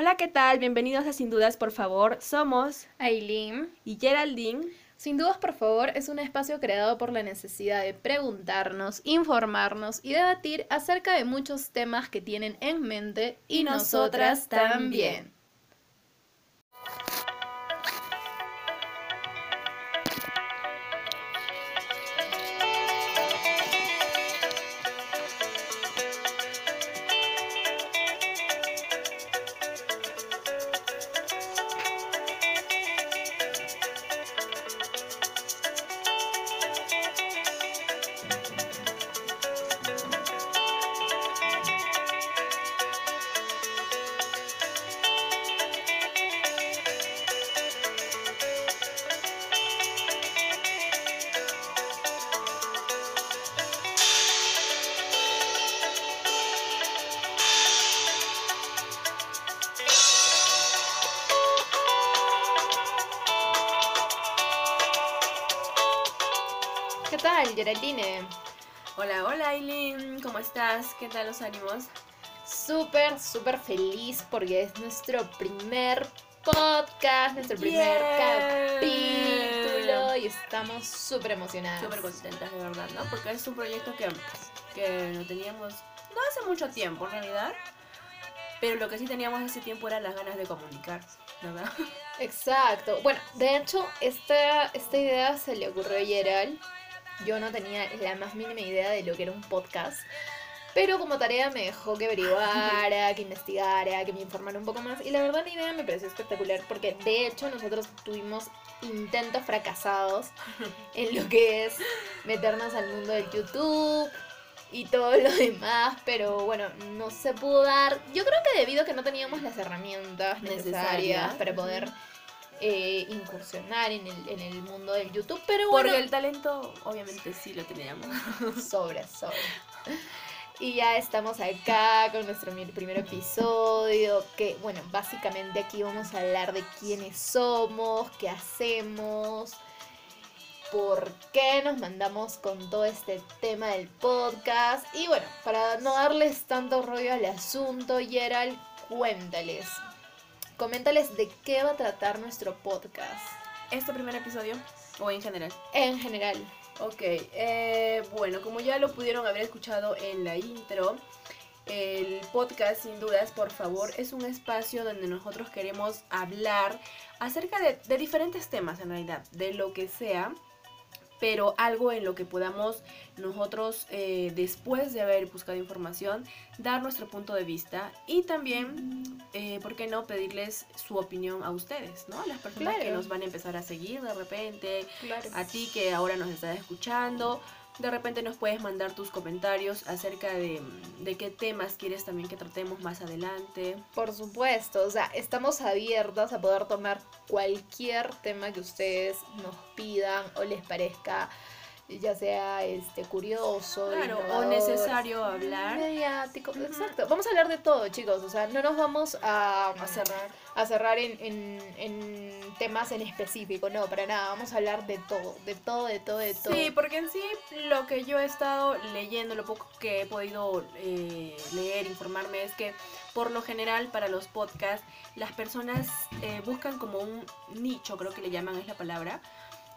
Hola, ¿qué tal? Bienvenidos a Sin Dudas, por favor. Somos Aileen y Geraldine. Sin dudas, por favor, es un espacio creado por la necesidad de preguntarnos, informarnos y debatir acerca de muchos temas que tienen en mente y, nosotras, también. ¿Qué tal, Geraldine? Hola, hola, Aileen. ¿Cómo estás? ¿Qué tal los ánimos? Súper, súper feliz porque es nuestro primer podcast, nuestro primer Yeah. capítulo y estamos súper emocionadas. Súper contentas, de verdad, ¿no? Porque es un proyecto que, que no teníamos, no hace mucho tiempo en realidad, pero lo que sí teníamos hace tiempo eran las ganas de comunicar, ¿verdad? Exacto. Bueno, de hecho, esta, esta idea se le ocurrió a Gerald. Yo no tenía la más mínima idea de lo que era un podcast. Pero como tarea me dejó que averiguara, que investigara, que me informara un poco más. Y la verdad la idea me pareció espectacular porque de hecho nosotros tuvimos intentos fracasados en lo que es meternos al mundo del YouTube y todo lo demás. Pero bueno, no se pudo dar. Yo creo que debido a que no teníamos las herramientas necesarias, Necesarias. para poder eh, incursionar en el, en el mundo del YouTube. Pero Porque bueno, el talento, obviamente, sí lo teníamos. sobra, sobra. Y ya estamos acá con nuestro primer episodio, que bueno, básicamente aquí vamos a hablar de quiénes somos, qué hacemos, por qué nos mandamos con todo este tema del podcast. Y bueno, para no darles tanto rollo al asunto, Gerald, cuéntales, coméntales de qué va a tratar nuestro podcast ¿Este primer episodio o en general? en general. Ok, eh, bueno, como ya lo pudieron haber escuchado en la intro, el podcast, sin dudas, por favor, es un espacio donde nosotros queremos hablar acerca de, de diferentes temas, en realidad, de lo que sea, pero algo en lo que podamos nosotros, eh, después de haber buscado información, dar nuestro punto de vista y también, eh, ¿por qué no pedirles su opinión a ustedes, ¿no? Las personas que nos van a empezar a seguir de repente, Claro. a ti que ahora nos estás escuchando. De repente nos puedes mandar tus comentarios acerca de, de qué temas quieres también que tratemos más adelante. Por supuesto, o sea, estamos abiertas a poder tomar cualquier tema que ustedes nos pidan o les parezca, ya sea este curioso, Claro, o necesario hablar. mediático, exacto. Vamos a hablar de todo, chicos, o sea, no nos vamos a, A cerrar. a cerrar en, en- en temas en específico, no, para nada, vamos a hablar de todo, de todo, de todo, de todo. Sí, porque en sí lo que yo he estado leyendo, lo poco que he podido eh, leer, informarme, es que por lo general para los podcasts las personas eh, buscan como un nicho, creo que le llaman es la palabra,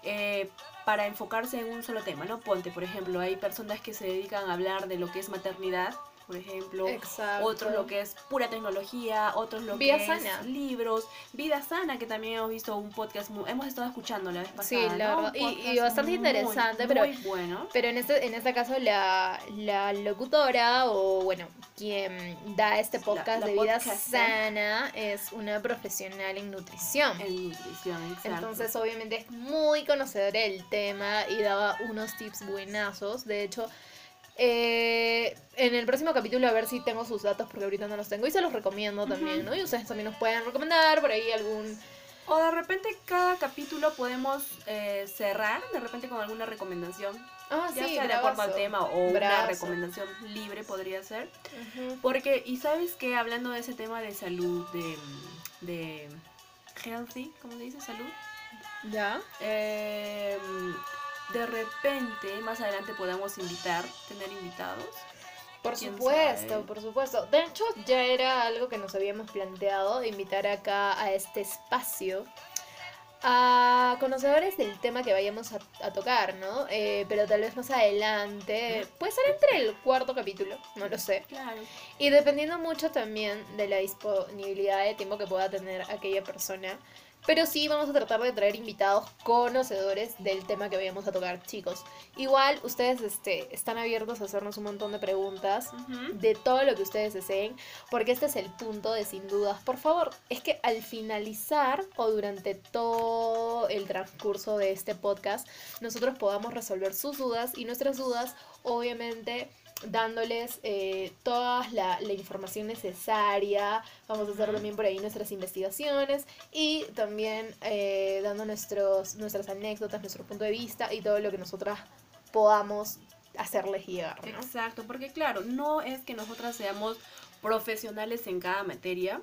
eh, para enfocarse en un solo tema, ¿no? Ponte, por ejemplo, hay personas que se dedican a hablar de lo que es maternidad, por ejemplo, Exacto. otros lo que es pura tecnología, otros lo Vida que sana. es libros, vida sana, que también hemos visto un podcast, mu- hemos estado escuchando la vez pasada. Sí, la ¿no? verdad, y- bastante muy, interesante, pero- muy bueno. Pero en este, en este caso la, la locutora o bueno, quien da este podcast la de vida sana es una profesional en nutrición. En nutrición, exacto. Entonces obviamente es muy conocedora del tema y daba unos tips buenazos. De hecho, eh, en el próximo capítulo a ver si tengo sus datos porque ahorita no los tengo y se los recomiendo también, ¿no? Y ustedes también nos pueden recomendar por ahí algún... O de repente cada capítulo podemos eh, cerrar de repente con alguna recomendación, Ah, ya sí, sea de acuerdo al tema o una recomendación libre podría ser. Porque, y sabes que hablando de ese tema de salud, de, de healthy, ¿cómo se dice? Salud. ¿Ya? eh, de repente más adelante podamos invitar, tener invitados Por ¿Quién supuesto, sabe? por supuesto. De hecho, ya era algo que nos habíamos planteado invitar acá a este espacio a conocedores del tema que vayamos a, a tocar, ¿no? Eh, pero tal vez más adelante, puede ser entre el cuarto capítulo, no lo sé. Claro. Y dependiendo mucho también de la disponibilidad de tiempo que pueda tener aquella persona. Pero sí vamos a tratar de traer invitados conocedores del tema que vayamos a tocar, chicos. Igual ustedes este, están abiertos a hacernos un montón de preguntas de todo lo que ustedes deseen, porque este es el punto de sin dudas. Por favor, es que al finalizar o durante todo el transcurso de este podcast, nosotros podamos resolver sus dudas y nuestras dudas, obviamente dándoles eh, toda la, la información necesaria. Vamos a hacer también por ahí nuestras investigaciones y también eh, dando nuestros, nuestras anécdotas, nuestro punto de vista y todo lo que nosotras podamos hacerles llegar. ¿no? Exacto, porque claro, no es que nosotras seamos profesionales en cada materia.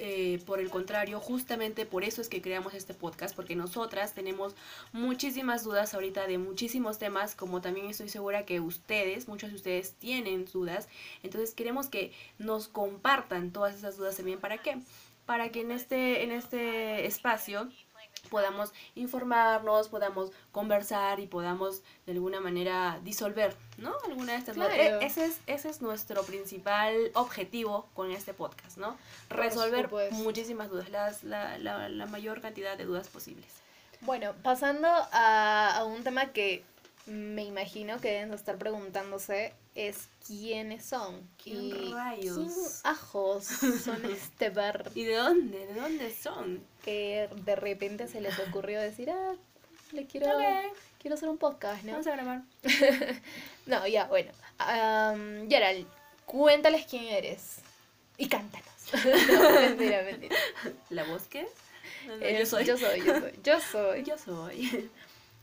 Eh, por el contrario, justamente por eso es que creamos este podcast, porque nosotras tenemos muchísimas dudas ahorita de muchísimos temas, como también estoy segura que ustedes, muchos de ustedes tienen dudas, entonces queremos que nos compartan todas esas dudas también, ¿para qué? Para que en este, en este espacio podamos informarnos, podamos conversar y podamos de alguna manera disolver, ¿no? Alguna de estas dudas. Claro. E- Ese es, ese es nuestro principal objetivo con este podcast, ¿no? Resolver muchísimas dudas, las, la, la, la mayor cantidad de dudas posibles. Bueno, pasando a, a un tema que me imagino que deben de estar preguntándose es quiénes son. ¿Quién y rayos? quién ajos son este par ¿Y de dónde? ¿De dónde son? que de repente se les ocurrió decir, ah, le quiero, Ok, quiero hacer un podcast, ¿no? vamos a grabar. No, ya, bueno. Um, Gerald, cuéntales quién eres. Y cántanos. no, mentira, mentira. ¿La voz qué? No, no, Eh, yo soy. Yo soy, yo soy. Yo soy. Yo soy.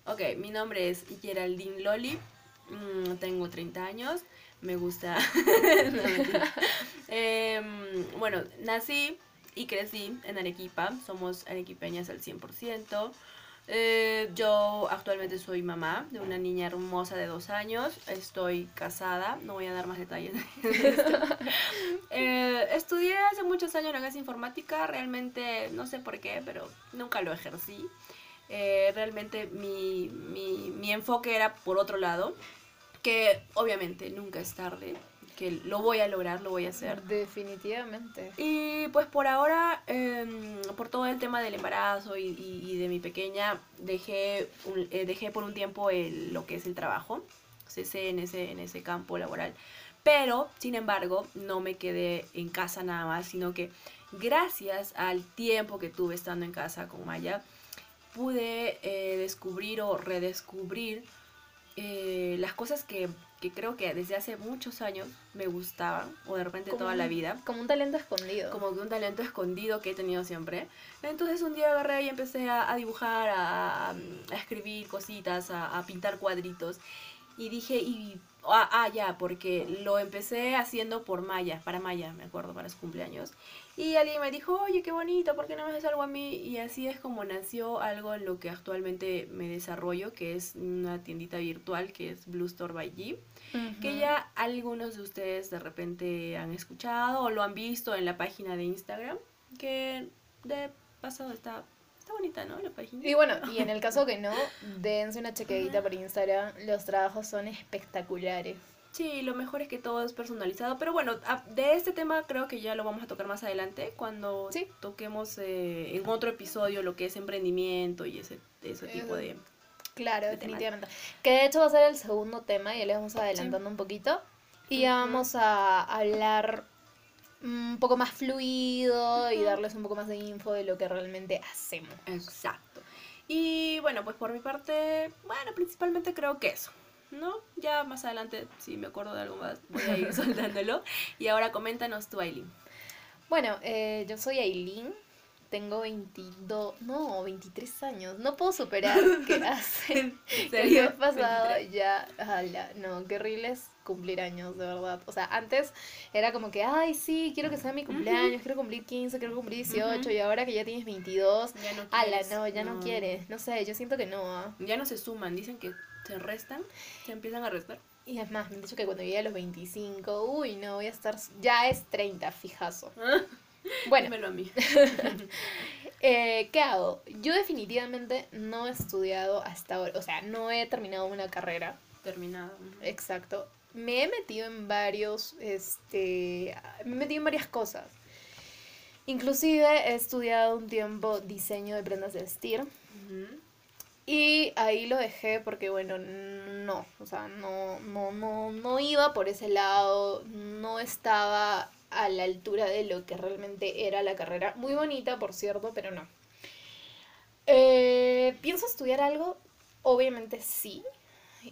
Ok, mi nombre es Geraldine Loli. Mm, tengo 30 años. Me gusta. No. Em, bueno, nací y crecí en Arequipa. Somos arequipeñas al 100%. Eh, yo actualmente soy mamá de una niña hermosa de dos años. Estoy casada. No voy a dar más detalles. de esto. Eh, estudié hace muchos años la casa informática. Realmente no sé por qué, pero nunca lo ejercí. Eh, realmente mi, mi, mi enfoque era por otro lado, que obviamente nunca es tarde, que lo voy a lograr, lo voy a hacer. Definitivamente. Y pues por ahora, em, por todo el tema del embarazo y, y- y de mi pequeña, dejé, un- eh, dejé por un tiempo el- lo que es el trabajo, cesé en ese, en ese campo laboral. Pero, sin embargo, no me quedé en casa nada más, sino que gracias al tiempo que tuve estando en casa con Maya, pude eh, descubrir o redescubrir eh, las cosas que, que creo que desde hace muchos años me gustaban, o de repente Como toda la vida Como un talento escondido. como que un talento escondido que he tenido siempre. Entonces un día agarré y empecé a, a dibujar, a, a- a escribir cositas, a, a pintar cuadritos. Y dije, y, ah, ah, ya, porque lo empecé haciendo por Maya, para Maya, me acuerdo, para su cumpleaños. Y alguien me dijo, oye, qué bonito, ¿por qué no me haces algo a mí? Y así es como nació algo en lo que actualmente me desarrollo, que es una tiendita virtual, que es Blue Store by G que ya algunos de ustedes de repente han escuchado o lo han visto en la página de Instagram, que de pasado está, está bonita, ¿no? La página. Y bueno, y en el caso que no, dense una chequeadita por Instagram. Los trabajos son espectaculares. Sí, lo mejor es que todo es personalizado, pero bueno, de este tema creo que ya lo vamos a tocar más adelante, cuando Sí. toquemos eh, en otro episodio lo que es emprendimiento y ese, ese tipo de... Claro, de definitivamente. Que de hecho va a ser el segundo tema, ya le vamos adelantando un poquito. Y ya vamos a hablar un poco más fluido y darles un poco más de info de lo que realmente hacemos. Exacto. Y bueno, pues por mi parte, bueno, principalmente creo que eso. ¿No? Ya más adelante, si me acuerdo de algo más, voy a ir soltándolo. Y ahora coméntanos tú, Aileen. Bueno, eh, yo soy Aileen, tengo 22, no, 23 años. No puedo superar que hace ¿En el mes pasado ya, ala, no, qué horrible es cumplir años, de verdad. O sea, antes era como que, ay, sí, quiero que sea mi cumpleaños, quiero cumplir 15, quiero cumplir 18, Ujú. y ahora que ya tienes 22, Ya no ala, no, ya no, quieres. No sé, yo siento que no. ah. Ya no se suman, dicen que se restan, se empiezan a restar. Y es más, me han dicho que cuando llegue a los 25, uy, no, voy a estar, ya es 30, fijazo. Bueno, Dímelo a mí. eh, ¿qué hago? Yo definitivamente no he estudiado hasta ahora, o sea, no he terminado una carrera, Terminado. exacto. Me he metido en varios, este, me he metido en varias cosas. Inclusive he estudiado un tiempo diseño de prendas de vestir. Y ahí lo dejé porque, bueno, no, o sea, no, no, no, no iba por ese lado, no estaba a la altura de lo que realmente era la carrera. Muy bonita, por cierto, pero no. Eh, ¿Pienso estudiar algo? Obviamente sí.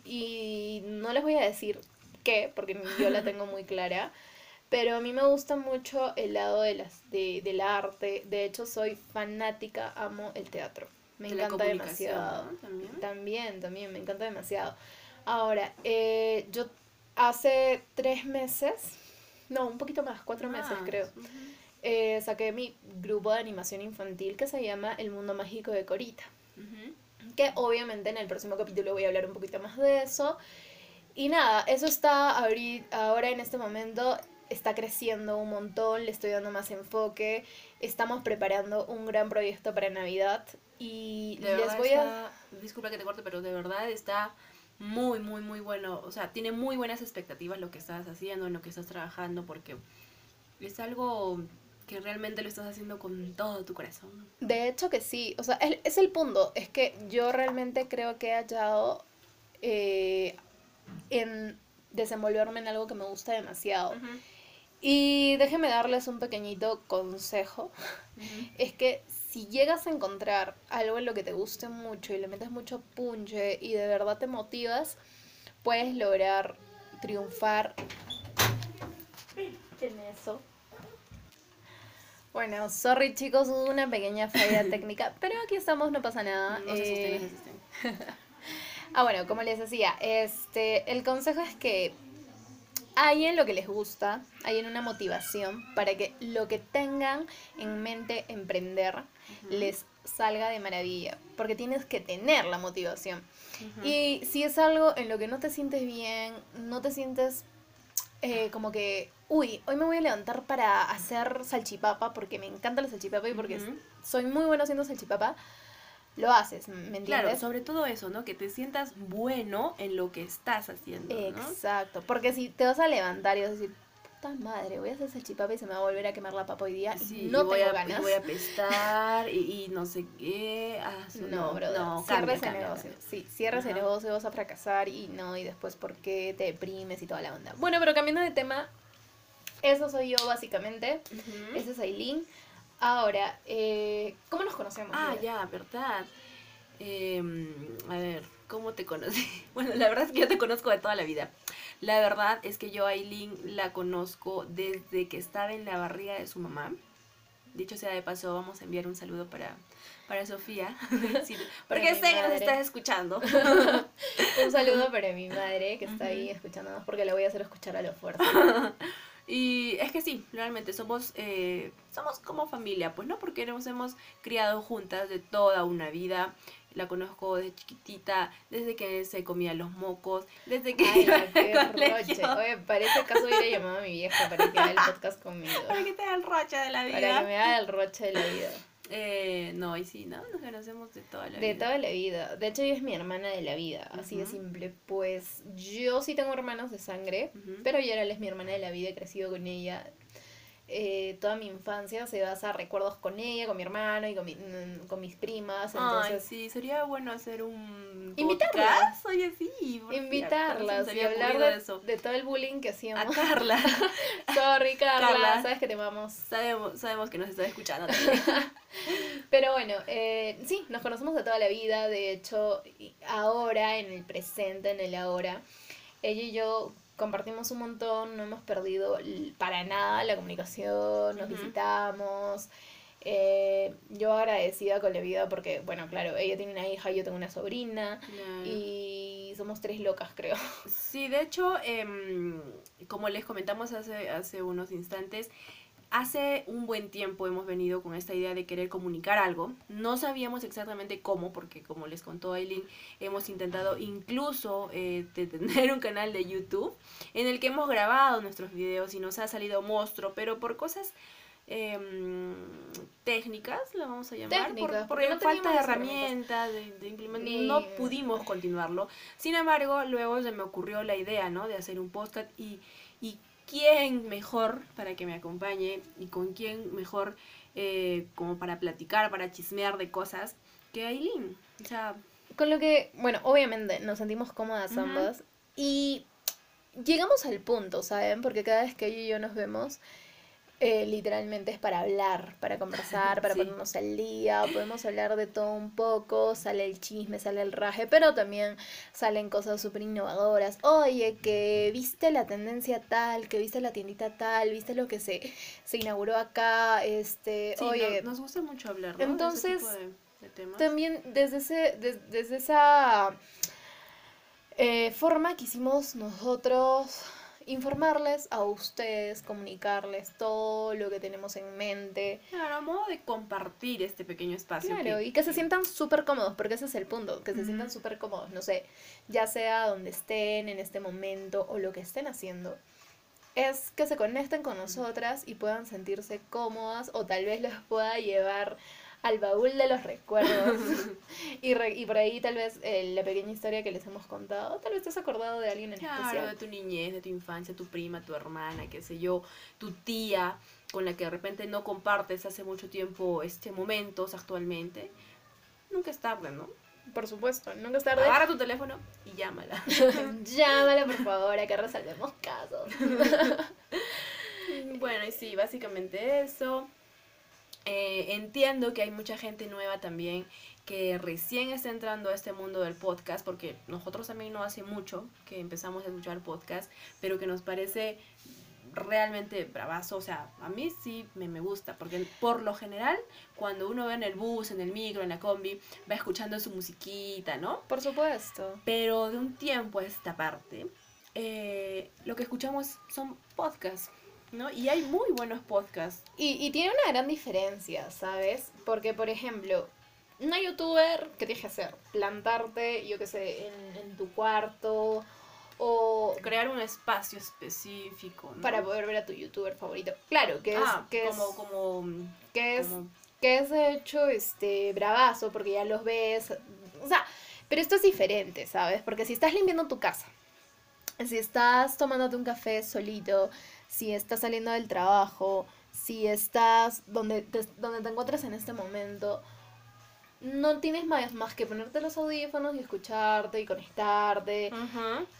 Y no les voy a decir qué, porque yo la tengo muy clara. Pero a mí me gusta mucho el lado de las, de, del arte. De hecho, soy fanática, amo el teatro. Me De encanta demasiado. ¿no? También. También, también, me encanta demasiado. Ahora, eh, yo hace tres meses, no, un poquito más, cuatro meses Más. creo, Ujú. eh, saqué mi grupo de animación infantil que se llama El Mundo Mágico de Corita. Que obviamente en el próximo capítulo voy a hablar un poquito más de eso. Y nada, eso está ahora en este momento, está creciendo un montón, le estoy dando más enfoque. Estamos preparando un gran proyecto para Navidad y De les voy a... Disculpa que te corte, pero de verdad está muy, muy, muy bueno. O sea, tiene muy buenas expectativas lo que estás haciendo, en lo que estás trabajando, porque es algo que realmente lo estás haciendo con todo tu corazón. De hecho que sí, o sea, es, es el punto, es que yo realmente creo que he hallado eh, en desenvolverme en algo que me gusta demasiado. Y déjenme darles un pequeñito consejo, es que si llegas a encontrar algo en lo que te guste mucho y le metes mucho punche y de verdad te motivas, puedes lograr triunfar en eso. Bueno, sorry chicos, hubo una pequeña falla técnica, pero aquí estamos, no pasa nada. No se asusten, Eh, no se asusten. Ah, bueno, como les decía, este, el consejo es que hay en lo que les gusta, hay en una motivación para que lo que tengan en mente emprender les salga de maravilla, porque tienes que tener la motivación. Y si es algo en lo que no te sientes bien, no te sientes eh, como que, uy, hoy me voy a levantar para hacer salchipapa porque me encanta la salchipapa y porque soy muy bueno haciendo salchipapa, lo haces, ¿me entiendes? Claro, sobre todo eso, ¿no? Que te sientas bueno en lo que estás haciendo, ¿no? Exacto, porque si te vas a levantar y vas a decir, puta madre, voy a hacer salchipapa y se me va a volver a quemar la papa hoy día, Sí, no y voy tengo a, ganas. y voy a pestar y, y no sé qué. ah, No, brother, no, cambia, ese cambia, negocio. cambia. Sí, cierra ese Ajá. negocio, vas a fracasar y no, y después por qué te deprimes y toda la onda. Bueno, pero cambiando de tema, eso soy yo básicamente, Ujú. ese es Aileen. Ahora, eh, ¿cómo nos conocemos? Ah, ya, verdad. Em, a ver, ¿cómo te conocí? Bueno, la verdad es que yo te conozco de toda la vida. La verdad es que yo a Aileen la conozco desde que estaba en la barriga de su mamá. Dicho sea de paso, vamos a enviar un saludo para, para Sofía. Sí, porque sé que nos estás escuchando. Un saludo para mi madre que está ahí escuchándonos porque le voy a hacer escuchar a lo fuerte. Y es que sí, realmente somos, eh, somos como familia, pues no, porque nos hemos criado juntas de toda una vida. La conozco de chiquitita, desde que se comía los mocos, desde que Ay, no, qué roche. Oye, parece caso hubiera llamado a mi vieja para que haga el podcast conmigo. Para que te haga el roche de la Para que vida. me haga el roche de la vida. Eh, no, y sí, ¿no? Nos conocemos de toda la De vida. toda la vida. De hecho, ella es mi hermana de la vida. Así de simple. Pues yo sí tengo hermanos de sangre. Ujú. Pero Yeral es mi hermana de la vida. He crecido con ella. Eh, toda mi infancia se basa en recuerdos con ella, con mi hermano y con, mi- mm, con mis primas. Ay, Entonces, sí, sería bueno hacer un Invitarlas. Oye, sí. invitarlas y hablar de, eso. de todo el bullying que A hacíamos. Carla. Sorry, Carla, Carla. sabes que te amamos. sabemos, sabemos que nos está escuchando también. Pero bueno, eh, sí, nos conocemos de toda la vida, de hecho, ahora, en el presente, en el ahora, ella y yo compartimos un montón, no hemos perdido para nada la comunicación, nos visitamos. eh, yo agradecida con la vida porque, bueno, claro, ella tiene una hija, yo tengo una sobrina y somos tres locas, creo. Sí, de hecho, em, como les comentamos hace, hace unos instantes, Hace un buen tiempo hemos venido con esta idea de querer comunicar algo. No sabíamos exactamente cómo, porque como les contó Aileen, hemos intentado incluso eh, de tener un canal de YouTube en el que hemos grabado nuestros videos y nos ha salido monstruo, pero por cosas em, técnicas, la vamos a llamar, por, porque no falta de herramientas, de, de implementar, Ni- no pudimos continuarlo. Sin embargo, luego se me ocurrió la idea, ¿no? De hacer un podcast y quién mejor para que me acompañe y con quién mejor eh, como para platicar, para chismear de cosas que Aileen. O sea, Con lo que, bueno, obviamente nos sentimos cómodas ambas y llegamos al punto, ¿saben? Porque cada vez que ella y yo nos vemos, eh, literalmente es para hablar, para conversar, para Sí. ponernos al día, podemos hablar de todo un poco, sale el chisme, sale el raje, pero también salen cosas súper innovadoras. Oye, que viste la tendencia tal, que viste la tiendita tal, viste lo que se, se inauguró acá, este, sí, oye, no- nos gusta mucho hablar, ¿no? De ese entonces, tipo de- de temas. también desde, ese, des- desde esa eh, forma quisimos nosotros informarles a ustedes, comunicarles todo lo que tenemos en mente. Claro, a modo de compartir este pequeño espacio. Claro, que- y que se sientan súper cómodos, porque ese es el punto, que se sientan súper cómodos, no sé, ya sea donde estén en este momento o lo que estén haciendo. Es que se conecten con nosotras y puedan sentirse cómodas o tal vez los pueda llevar al baúl de los recuerdos. y, re- y por ahí tal vez eh, la pequeña historia que les hemos contado, tal vez te has acordado de alguien en Claro, especial. de tu niñez, de tu infancia, tu prima, tu hermana, qué sé yo, tu tía, con la que de repente no compartes hace mucho tiempo este momentos actualmente. Nunca es tarde, ¿no? Por supuesto, nunca es tarde. Agarra tu teléfono y llámala. Llámala por favor, a que resolvemos casos. bueno, y sí, básicamente eso. Eh, entiendo que hay mucha gente nueva también que recién está entrando a este mundo del podcast, porque nosotros también no hace mucho que empezamos a escuchar podcast, pero que nos parece realmente bravazo, o sea, a mí sí me, me gusta, porque por lo general, cuando uno va en el bus, en el micro, en la combi, va escuchando su musiquita, ¿no? Por supuesto. Pero de un tiempo a esta parte, eh, lo que escuchamos son podcasts, ¿no? Y hay muy buenos podcasts. Y, y tiene una gran diferencia, ¿sabes? Porque, por ejemplo, una youtuber, ¿qué tienes que hacer? Plantarte, yo qué sé, en, en tu cuarto o Crear un espacio específico, ¿no? para poder ver a tu youtuber favorito. Claro, que es, ah, que como, es, como, que es, como- que es de hecho este bravazo porque ya los ves. O sea, pero esto es diferente, ¿sabes? Porque si estás limpiando tu casa, si estás tomándote un café solito, si estás saliendo del trabajo, si estás donde te, donde te encuentras en este momento, no tienes más, más que ponerte los audífonos y escucharte y conectarte.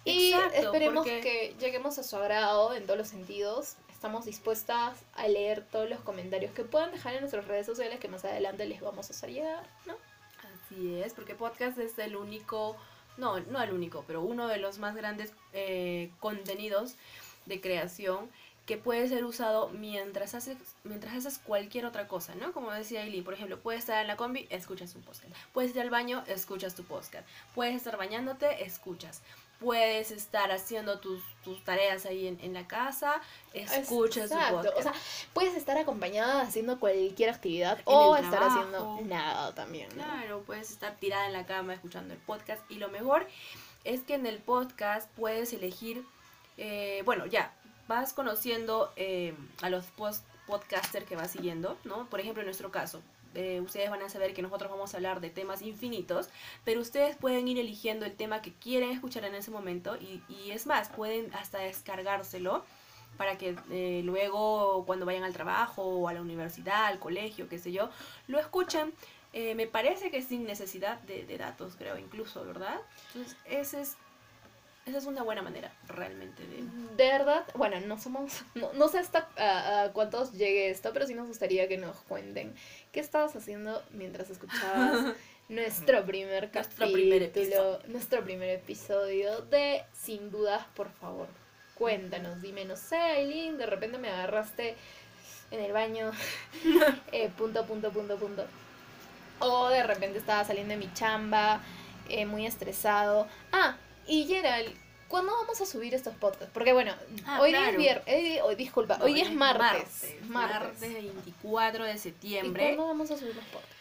Y exacto, esperemos porque- que lleguemos a su agrado en todos los sentidos. Estamos dispuestas a leer todos los comentarios que puedan dejar en nuestras redes sociales que más adelante les vamos a hacer llegar, ¿no? Así es, porque podcast es el único, no, no el único, pero uno de los más grandes eh, contenidos de creación que puede ser usado mientras haces, mientras haces cualquier otra cosa, ¿no? Como decía Eileen, por ejemplo, puedes estar en la combi, escuchas un podcast. Puedes ir al baño, escuchas tu podcast. Puedes estar bañándote, escuchas. Puedes estar haciendo tus, tus tareas ahí en, en la casa, escuchas tu Exacto. podcast. O sea, puedes estar acompañada haciendo cualquier actividad En o estar trabajo. haciendo nada también, ¿no? Claro, puedes estar tirada en la cama escuchando el podcast y lo mejor es que en el podcast puedes elegir, eh, bueno, ya, vas conociendo eh, a los post podcasters que vas siguiendo, ¿no? Por ejemplo, en nuestro caso, eh, ustedes van a saber que nosotros vamos a hablar de temas infinitos, pero ustedes pueden ir eligiendo el tema que quieren escuchar en ese momento y, y es más, pueden hasta descargárselo para que eh, luego cuando vayan al trabajo o a la universidad, al colegio, qué sé yo, lo escuchen. Eh, me parece que sin necesidad de, de datos, creo, incluso, ¿verdad? Entonces, ese es, esa es una buena manera, realmente, de... De verdad, bueno, no somos, no, no sé hasta a, a cuántos llegue esto, pero sí nos gustaría que nos cuenten qué estabas haciendo mientras escuchabas nuestro primer Nuestro capítulo, primer episodio. nuestro primer episodio de Sin Dudas, por favor. Cuéntanos, dime, no sé, Aileen, de repente me agarraste en el baño, eh, punto, punto, punto, punto. O de repente estaba saliendo de mi chamba, eh, muy estresado. Ah, y Gerald, ¿cuándo vamos a subir estos podcasts? Porque bueno, Ah, hoy es viernes, hoy, disculpa, No, hoy es martes. martes, Martes. 24 de ¿Y septiembre. cuándo vamos a subir los podcasts?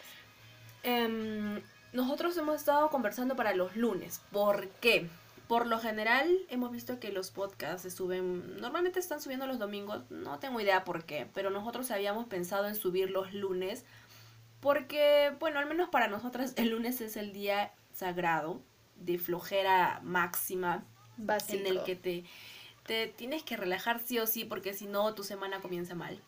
Em, nosotros hemos estado conversando para los lunes. ¿Por qué? Por lo general hemos visto que los podcasts se suben, normalmente están subiendo los domingos, no tengo idea por qué, pero nosotros habíamos pensado en subir los lunes porque, bueno, al menos para nosotras el lunes es el día sagrado de flojera máxima Básico. en el que te, te tienes que relajar sí o sí porque si no tu semana comienza mal.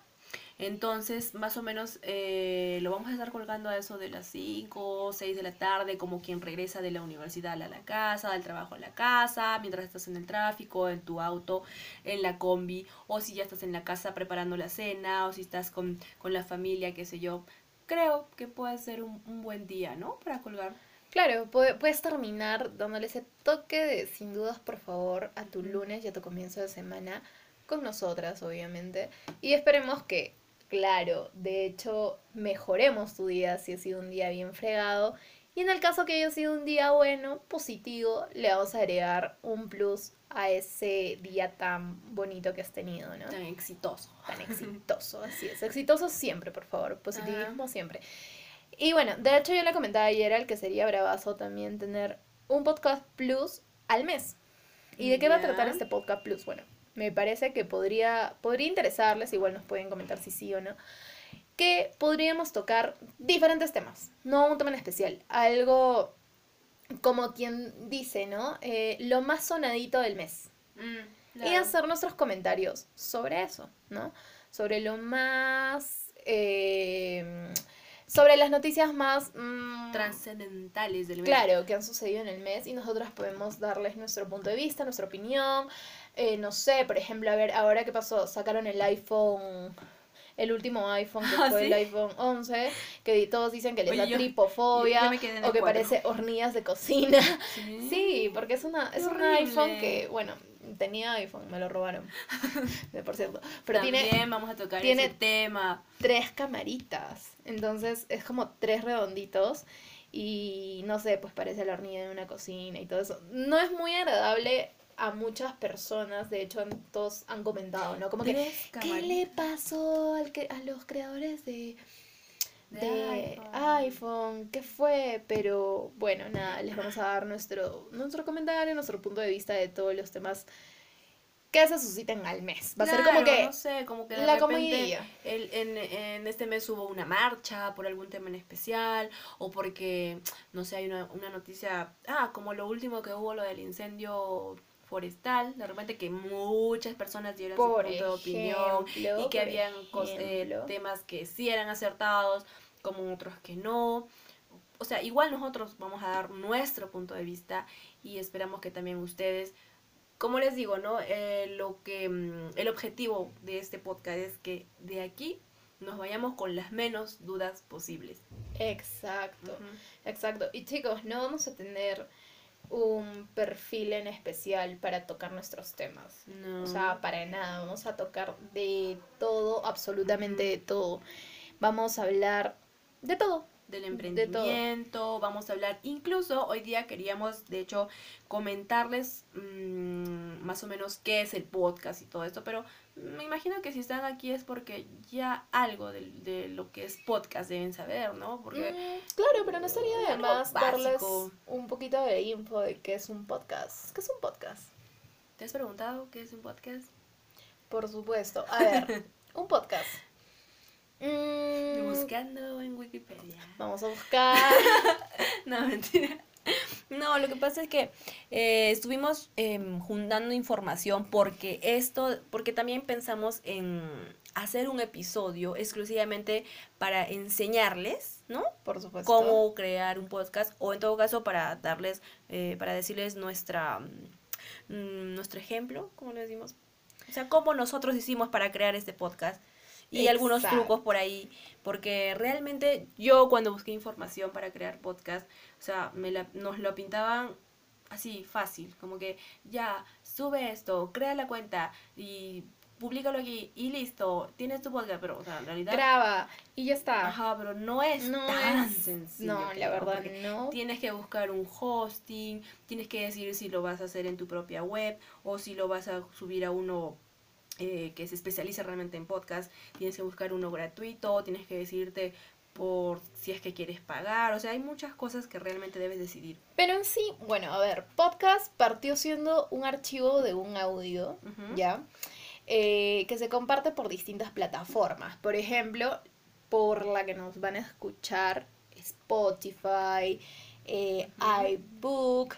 Entonces, más o menos eh, lo vamos a estar colgando a eso de las 5 o 6 de la tarde, como quien regresa de la universidad a la casa, del trabajo a la casa, mientras estás en el tráfico, en tu auto, en la combi, o si ya estás en la casa preparando la cena, o si estás con, con la familia, qué sé yo. Creo que puede ser un, un buen día, ¿no? Para colgar. Claro, pu- puedes terminar dándole ese toque de sin dudas, por favor, a tu lunes y a tu comienzo de semana con nosotras, obviamente. Y esperemos que, claro, de hecho, mejoremos tu día si ha sido un día bien fregado. Y en el caso que haya sido un día bueno, positivo, le vamos a agregar un plus a ese día tan bonito que has tenido, ¿no? Tan exitoso. tan exitoso, así es. Exitoso siempre, por favor. Positivismo siempre. Y bueno, de hecho yo le comentaba ayer al que sería bravazo también tener un podcast plus al mes. ¿Y de qué va a tratar este podcast plus? Bueno, me parece que podría, podría interesarles, igual nos pueden comentar si sí o no, que podríamos tocar diferentes temas, no un tema en especial, algo como quien dice, ¿no? Eh, lo más sonadito del mes y Claro. hacer nuestros comentarios sobre eso, ¿no? Sobre lo más... eh, sobre las noticias más... mm, trascendentales del mes. Claro, que han sucedido en el mes y nosotras podemos darles nuestro punto de vista, nuestra opinión. Eh, no sé, por ejemplo, a ver, ahora qué pasó, sacaron el iPhone, el último iPhone que Ah, fue el iPhone 11, que todos dicen que les Oye, da yo- tripofobia yo- yo o que parece hornillas de cocina. Sí. Sí, porque es una es un iPhone que, bueno, tenía iPhone, me lo robaron. por cierto, pero También tiene vamos a tocar tiene- ese tema. tres camaritas. Entonces es como tres redonditos y no sé, pues parece la hornilla de una cocina y todo eso. No es muy agradable a muchas personas, de hecho todos han comentado, ¿no? Como que ¿qué le pasó al que, a los creadores de De de iPhone. iPhone, ¿qué fue? Pero bueno, nada, les vamos a dar nuestro, nuestro comentario, nuestro punto de vista de todos los temas que se susciten al mes. Va a ser como que no sé, como que de la repente el- en, en este mes hubo una marcha por algún tema en especial o porque, no sé, hay una, una noticia, ah, como lo último que hubo, lo del incendio forestal, de repente que muchas personas dieron Por su punto de opinión y que habían eh, temas que sí eran acertados, como otros que no. O sea, igual nosotros vamos a dar nuestro punto de vista y esperamos que también ustedes, como les digo, ¿no? Eh, lo que mm, el objetivo de este podcast es que de aquí nos vayamos con las menos dudas posibles. Exacto, exacto. Y chicos, no vamos a tener un perfil en especial para tocar nuestros temas. No. O sea, para nada, vamos a tocar de todo, absolutamente de todo. Vamos a hablar de todo. del de todo. emprendimiento, vamos a hablar, incluso hoy día queríamos de hecho comentarles mm, más o menos qué es el podcast y todo esto, pero me imagino que si están aquí es porque ya algo de, de lo que es podcast deben saber, ¿no? Porque Mm, claro, pero no estaría de más darles un poquito de info de qué es un podcast. ¿Qué es un podcast? ¿te has preguntado qué es un podcast? Por supuesto. A ver, un podcast. Mm, Buscando en Wikipedia. vamos a buscar. No, mentira. No, lo que pasa es que eh, estuvimos em, juntando información porque esto, porque también pensamos en hacer un episodio exclusivamente para enseñarles, ¿no? Por supuesto. Cómo crear un podcast o en todo caso para darles, eh, para decirles nuestra, mm, nuestro ejemplo, como le decimos. O sea, cómo nosotros hicimos para crear este podcast y algunos trucos por ahí, porque realmente yo cuando busqué información para crear podcast, o sea, me la- nos lo pintaban así fácil, como que ya, sube esto, crea la cuenta y públicalo aquí y listo, tienes tu podcast, pero o sea, en realidad... Graba y ya está. Ajá, pero no es No tan es- sencillo. no, la verdad no. Tienes que buscar un hosting, tienes que decir si lo vas a hacer en tu propia web o si lo vas a subir a uno eh, que se especializa realmente en podcast, tienes que buscar uno gratuito, tienes que decirte por si es que quieres pagar, o sea, hay muchas cosas que realmente debes decidir. Pero en sí, bueno, a ver, podcast partió siendo un archivo de un audio. ¿ya? Eh, que se comparte por distintas plataformas. Por ejemplo, por la que nos van a escuchar Spotify, eh, iBook,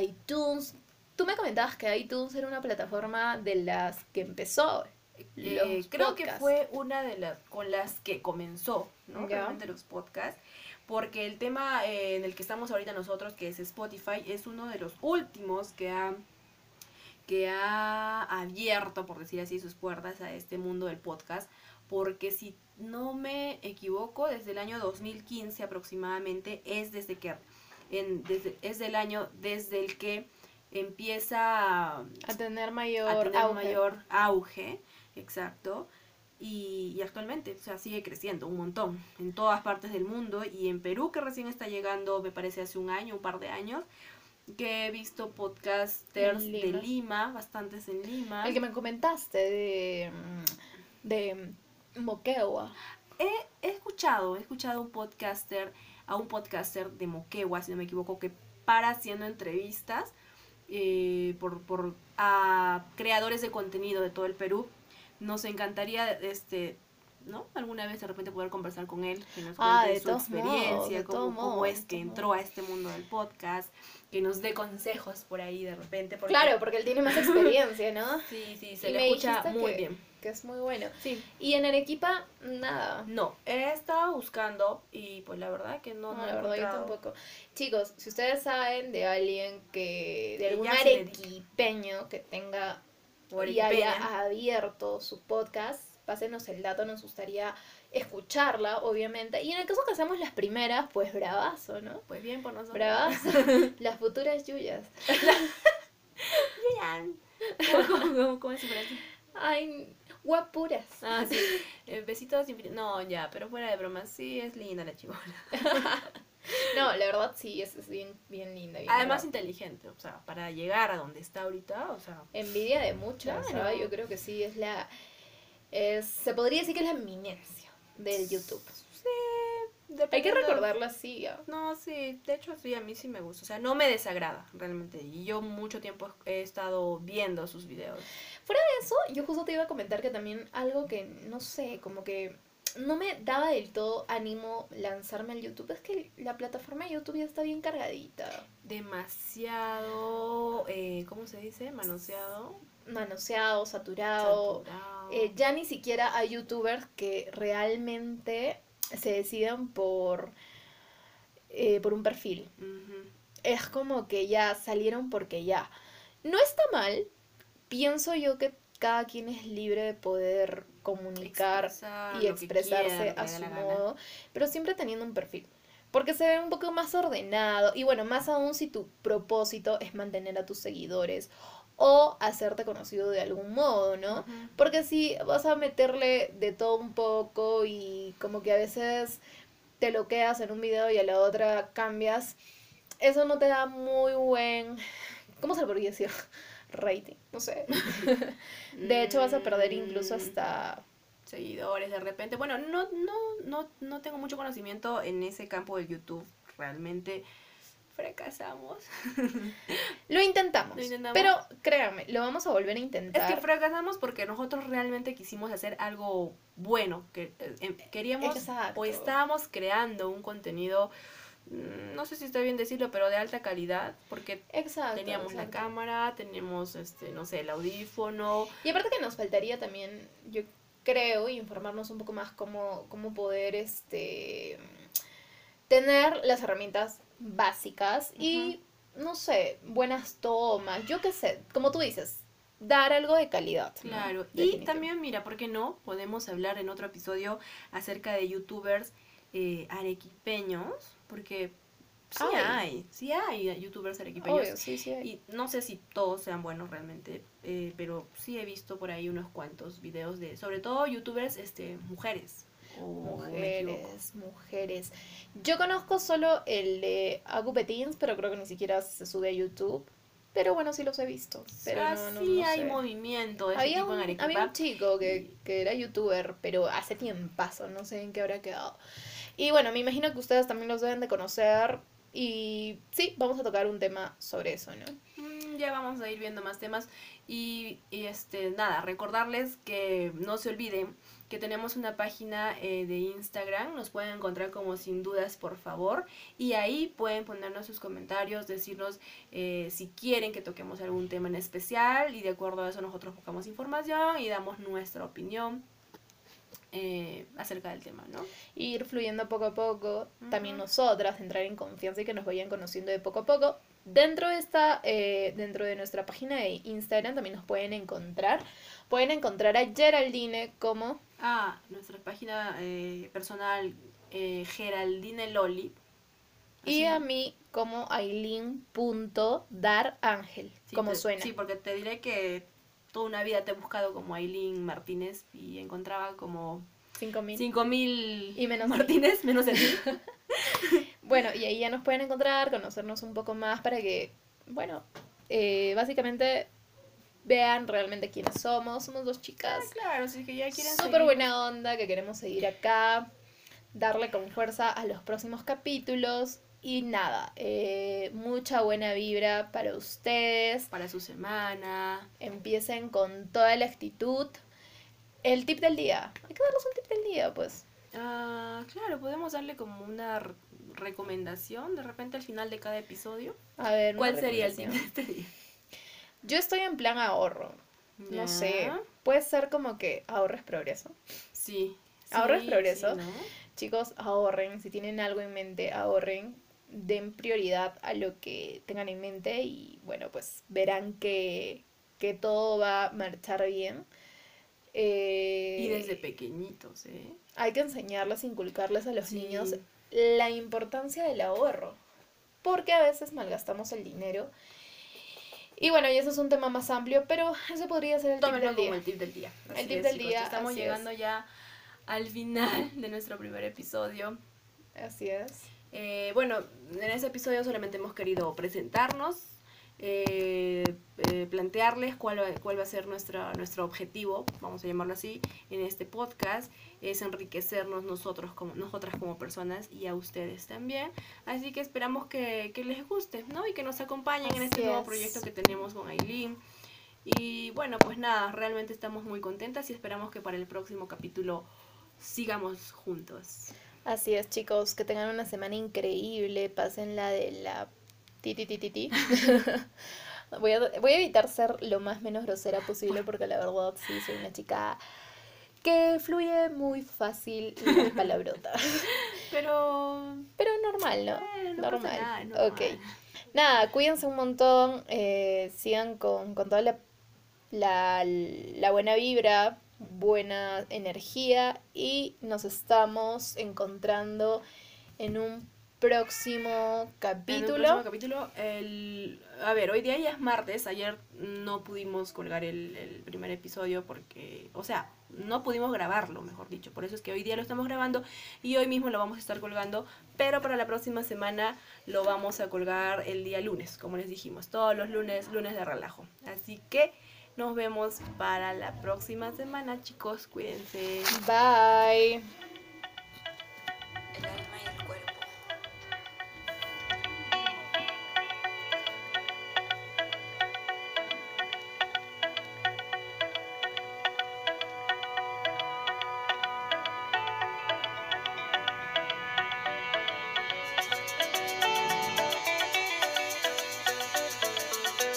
iTunes. Tú me comentabas que iTunes era una plataforma de las que empezó. Eh, los creo que podcasts. fue una de las con las que comenzó, ¿no? Ya. Realmente los podcasts. Porque el tema eh, en el que estamos ahorita nosotros, que es Spotify, es uno de los últimos que ha, que ha abierto, por decir así, sus puertas a este mundo del podcast. Porque si no me equivoco, desde el año 2015 aproximadamente es desde que en, desde, es del año desde el que empieza A tener mayor, a tener auge. mayor auge, exacto. Y, y actualmente, o sea, sigue creciendo un montón en todas partes del mundo y en Perú, que recién está llegando, me parece hace un año, un par de años, que he visto podcasters de Lima. Bastantes en Lima. El que me comentaste de, de Moquegua. He, he escuchado, he escuchado un podcaster, a un podcaster de Moquegua, si no me equivoco, que para haciendo entrevistas eh, por, por a creadores de contenido de todo el Perú. Nos encantaría, este, ¿no? Alguna vez de repente poder conversar con él, que nos Ah, cuente de su modos, experiencia, de cómo, cómo es que entró a este mundo del podcast, que nos dé consejos por ahí de repente. porque- Claro, porque él tiene más experiencia, ¿no? Sí, sí, se Y le escucha muy que- bien. Que es muy bueno. Sí. Y en Arequipa, nada. No, he estado buscando y pues la verdad que no, No, no, he la verdad yo tampoco. Chicos, si ustedes saben de alguien que, de algún arequipeño que tenga y haya abierto su podcast, pásenos el dato, nos gustaría escucharla, obviamente. Y en el caso que hacemos las primeras, pues bravazo, ¿no? Pues bien por nosotros. Bravazo. las futuras yuyas. Yuyan. ¿Cómo, cómo, cómo, cómo es su frase? Ay, guapuras. Ah, sí. Eh, besitos infinitos. No, ya, pero fuera de broma, sí es linda la chivola. No, la verdad sí, es, es bien, bien linda. bien Además inteligente, o sea, para llegar a donde está ahorita, o sea, Envidia de muchas, Claro. ¿sabes? Yo creo que sí, es la... Es, se podría decir que es la eminencia del YouTube. sí, Hay que recordarla así. No, sí, de hecho sí, a mí sí me gusta, o sea, no me desagrada realmente. Y yo mucho tiempo he estado viendo sus videos. Eso, yo justo te iba a comentar que también algo que, no sé, como que no me daba del todo ánimo lanzarme al YouTube, es que la plataforma de YouTube ya está bien cargadita. Demasiado, eh, ¿cómo se dice? Manoseado. Manoseado, saturado. saturado. Eh, ya ni siquiera hay youtubers que realmente se deciden por, eh, por un perfil. Es como que ya salieron porque ya. No está mal. Pienso yo que cada quien es libre de poder comunicar Expresar y expresarse quiera, a su modo, pero siempre teniendo un perfil. Porque se ve un poco más ordenado y bueno, más aún si tu propósito es mantener a tus seguidores o hacerte conocido de algún modo, ¿no? Porque si vas a meterle de todo un poco y como que a veces te lo quedas en un video y a la otra cambias, eso no te da muy buen, ¿cómo se podría decir? Rating, no sé. De hecho vas a perder incluso Mm, hasta... seguidores de repente. Bueno, no, no, no, no tengo mucho conocimiento en ese campo de YouTube. Realmente fracasamos. Lo intentamos, Lo intentamos. pero créanme, lo vamos a volver a Es intentar. que fracasamos porque nosotros realmente quisimos hacer algo bueno. Que eh, em, queríamos Exacto. o estábamos creando un contenido, no sé si está bien decirlo, pero de alta calidad. Porque Exacto. teníamos la cámara, teníamos, este, no sé, el audífono. Y aparte que nos faltaría también, yo creo, informarnos un poco más cómo, cómo poder este tener las herramientas básicas y, no sé, buenas tomas, yo qué sé, como tú dices, dar algo de calidad. ¿no? Claro, y también, mira, ¿por qué no? Podemos hablar en otro episodio acerca de youtubers eh, arequipeños, porque Sí Ay. hay, sí hay youtubers arequipeños. Obvio, sí, sí. hay. Y no sé si todos sean buenos realmente, eh, pero sí he visto por ahí unos cuantos videos de, sobre todo youtubers, este, mujeres. Mujeres, mujeres. Yo conozco solo el de Agupetins, pero creo que ni siquiera se sube a YouTube. Pero bueno, sí los he visto. Pero Ah, no, no, sí no hay sé. movimiento de ese Había tipo un, en Arequipa. había un chico que, que era youtuber, pero hace tiempazo, no sé en qué habrá quedado. Y bueno, me imagino que ustedes también los deben de conocer. Y sí, vamos a tocar un tema sobre eso, ¿no? Mm, Ya vamos a ir viendo más temas. Y, y, este nada, recordarles que no se olviden que tenemos una página eh, de Instagram, nos pueden encontrar como sin dudas por favor. Y ahí pueden ponernos sus comentarios, decirnos eh, si quieren que toquemos algún tema en especial. Y de acuerdo a eso nosotros buscamos información y damos nuestra opinión eh, acerca del tema, ¿no? ir fluyendo poco a poco, también nosotras, entrar en confianza y que nos vayan conociendo de poco a poco. Dentro de esta, eh, dentro de nuestra página de Instagram también nos pueden encontrar. Pueden encontrar a Geraldine como Ah, nuestra página eh, personal Geraldine Loli. y a mí como Aileen.darángel, Sí, como te- suena. Sí, porque te diré que toda una vida te he buscado como Aileen Martínez y encontraba como 5000. 5000 Y menos Martínez, menos el. Bueno, y ahí ya nos pueden encontrar, conocernos un poco más para que, bueno, eh, básicamente vean realmente quiénes somos. Somos dos chicas claro, si es que ya quieren súper buena onda, que queremos seguir acá, darle con fuerza a los próximos capítulos. Y nada, eh, mucha buena vibra para ustedes. Para su semana. Empiecen con toda la actitud. El tip del día. Hay que darles un tip del día, pues. Ah, claro, podemos darle como una recomendación de repente al final de cada episodio. A ver, ¿Cuál sería el tip de este día? Yo estoy en plan ahorro. No sé. Puede ser como que ahorres progreso. Sí. Ahorro es sí, progreso. sí, ¿no? Chicos, ahorren. Si tienen algo en mente, ahorren. Den prioridad a lo que tengan en mente y bueno, pues verán que, que todo va a marchar bien. Eh, Y desde pequeñitos, ¿eh? hay que enseñarles, inculcarles a los Sí. niños la importancia del ahorro. Porque a veces malgastamos el dinero. Y bueno, y eso es un tema más amplio, pero eso podría ser el tip Tómenlo del como día. el tip del día. El tip es, del chicos, día, Estamos llegando ya al final de nuestro primer episodio. Así es. Eh, bueno, en este episodio solamente hemos querido presentarnos, eh, eh, plantearles cuál va, cuál va a ser nuestra, nuestro objetivo, vamos a llamarlo así, en este podcast, es enriquecernos nosotros como, nosotras como personas y a ustedes también. Así que esperamos que, que les guste, ¿no? Y que nos acompañen en este nuevo proyecto que tenemos con Aileen. Y bueno, pues nada, realmente estamos muy contentas y esperamos que para el próximo capítulo sigamos juntos. Así es, chicos, que tengan una semana increíble, pasen la de la ti ti ti ti ti. voy, a, voy a evitar ser lo más menos grosera posible porque la verdad sí soy una chica que fluye muy fácil y palabrota. Pero Pero normal, ¿no? Eh, no pasa normal. nada, normal. Ok. Nada, cuídense un montón, eh, sigan con, con toda la, la, la buena vibra, buena energía y nos estamos encontrando en un próximo En el capítulo. próximo capítulo, el... a ver, hoy día ya es martes, ayer no pudimos colgar el, el primer episodio porque, o sea, no pudimos grabarlo, mejor dicho, por eso es que hoy día lo estamos grabando y hoy mismo lo vamos a estar colgando, pero para la próxima semana lo vamos a colgar el día lunes, como les dijimos, todos los lunes, lunes de relajo. Así que nos vemos para la próxima semana, chicos, cuídense. Bye.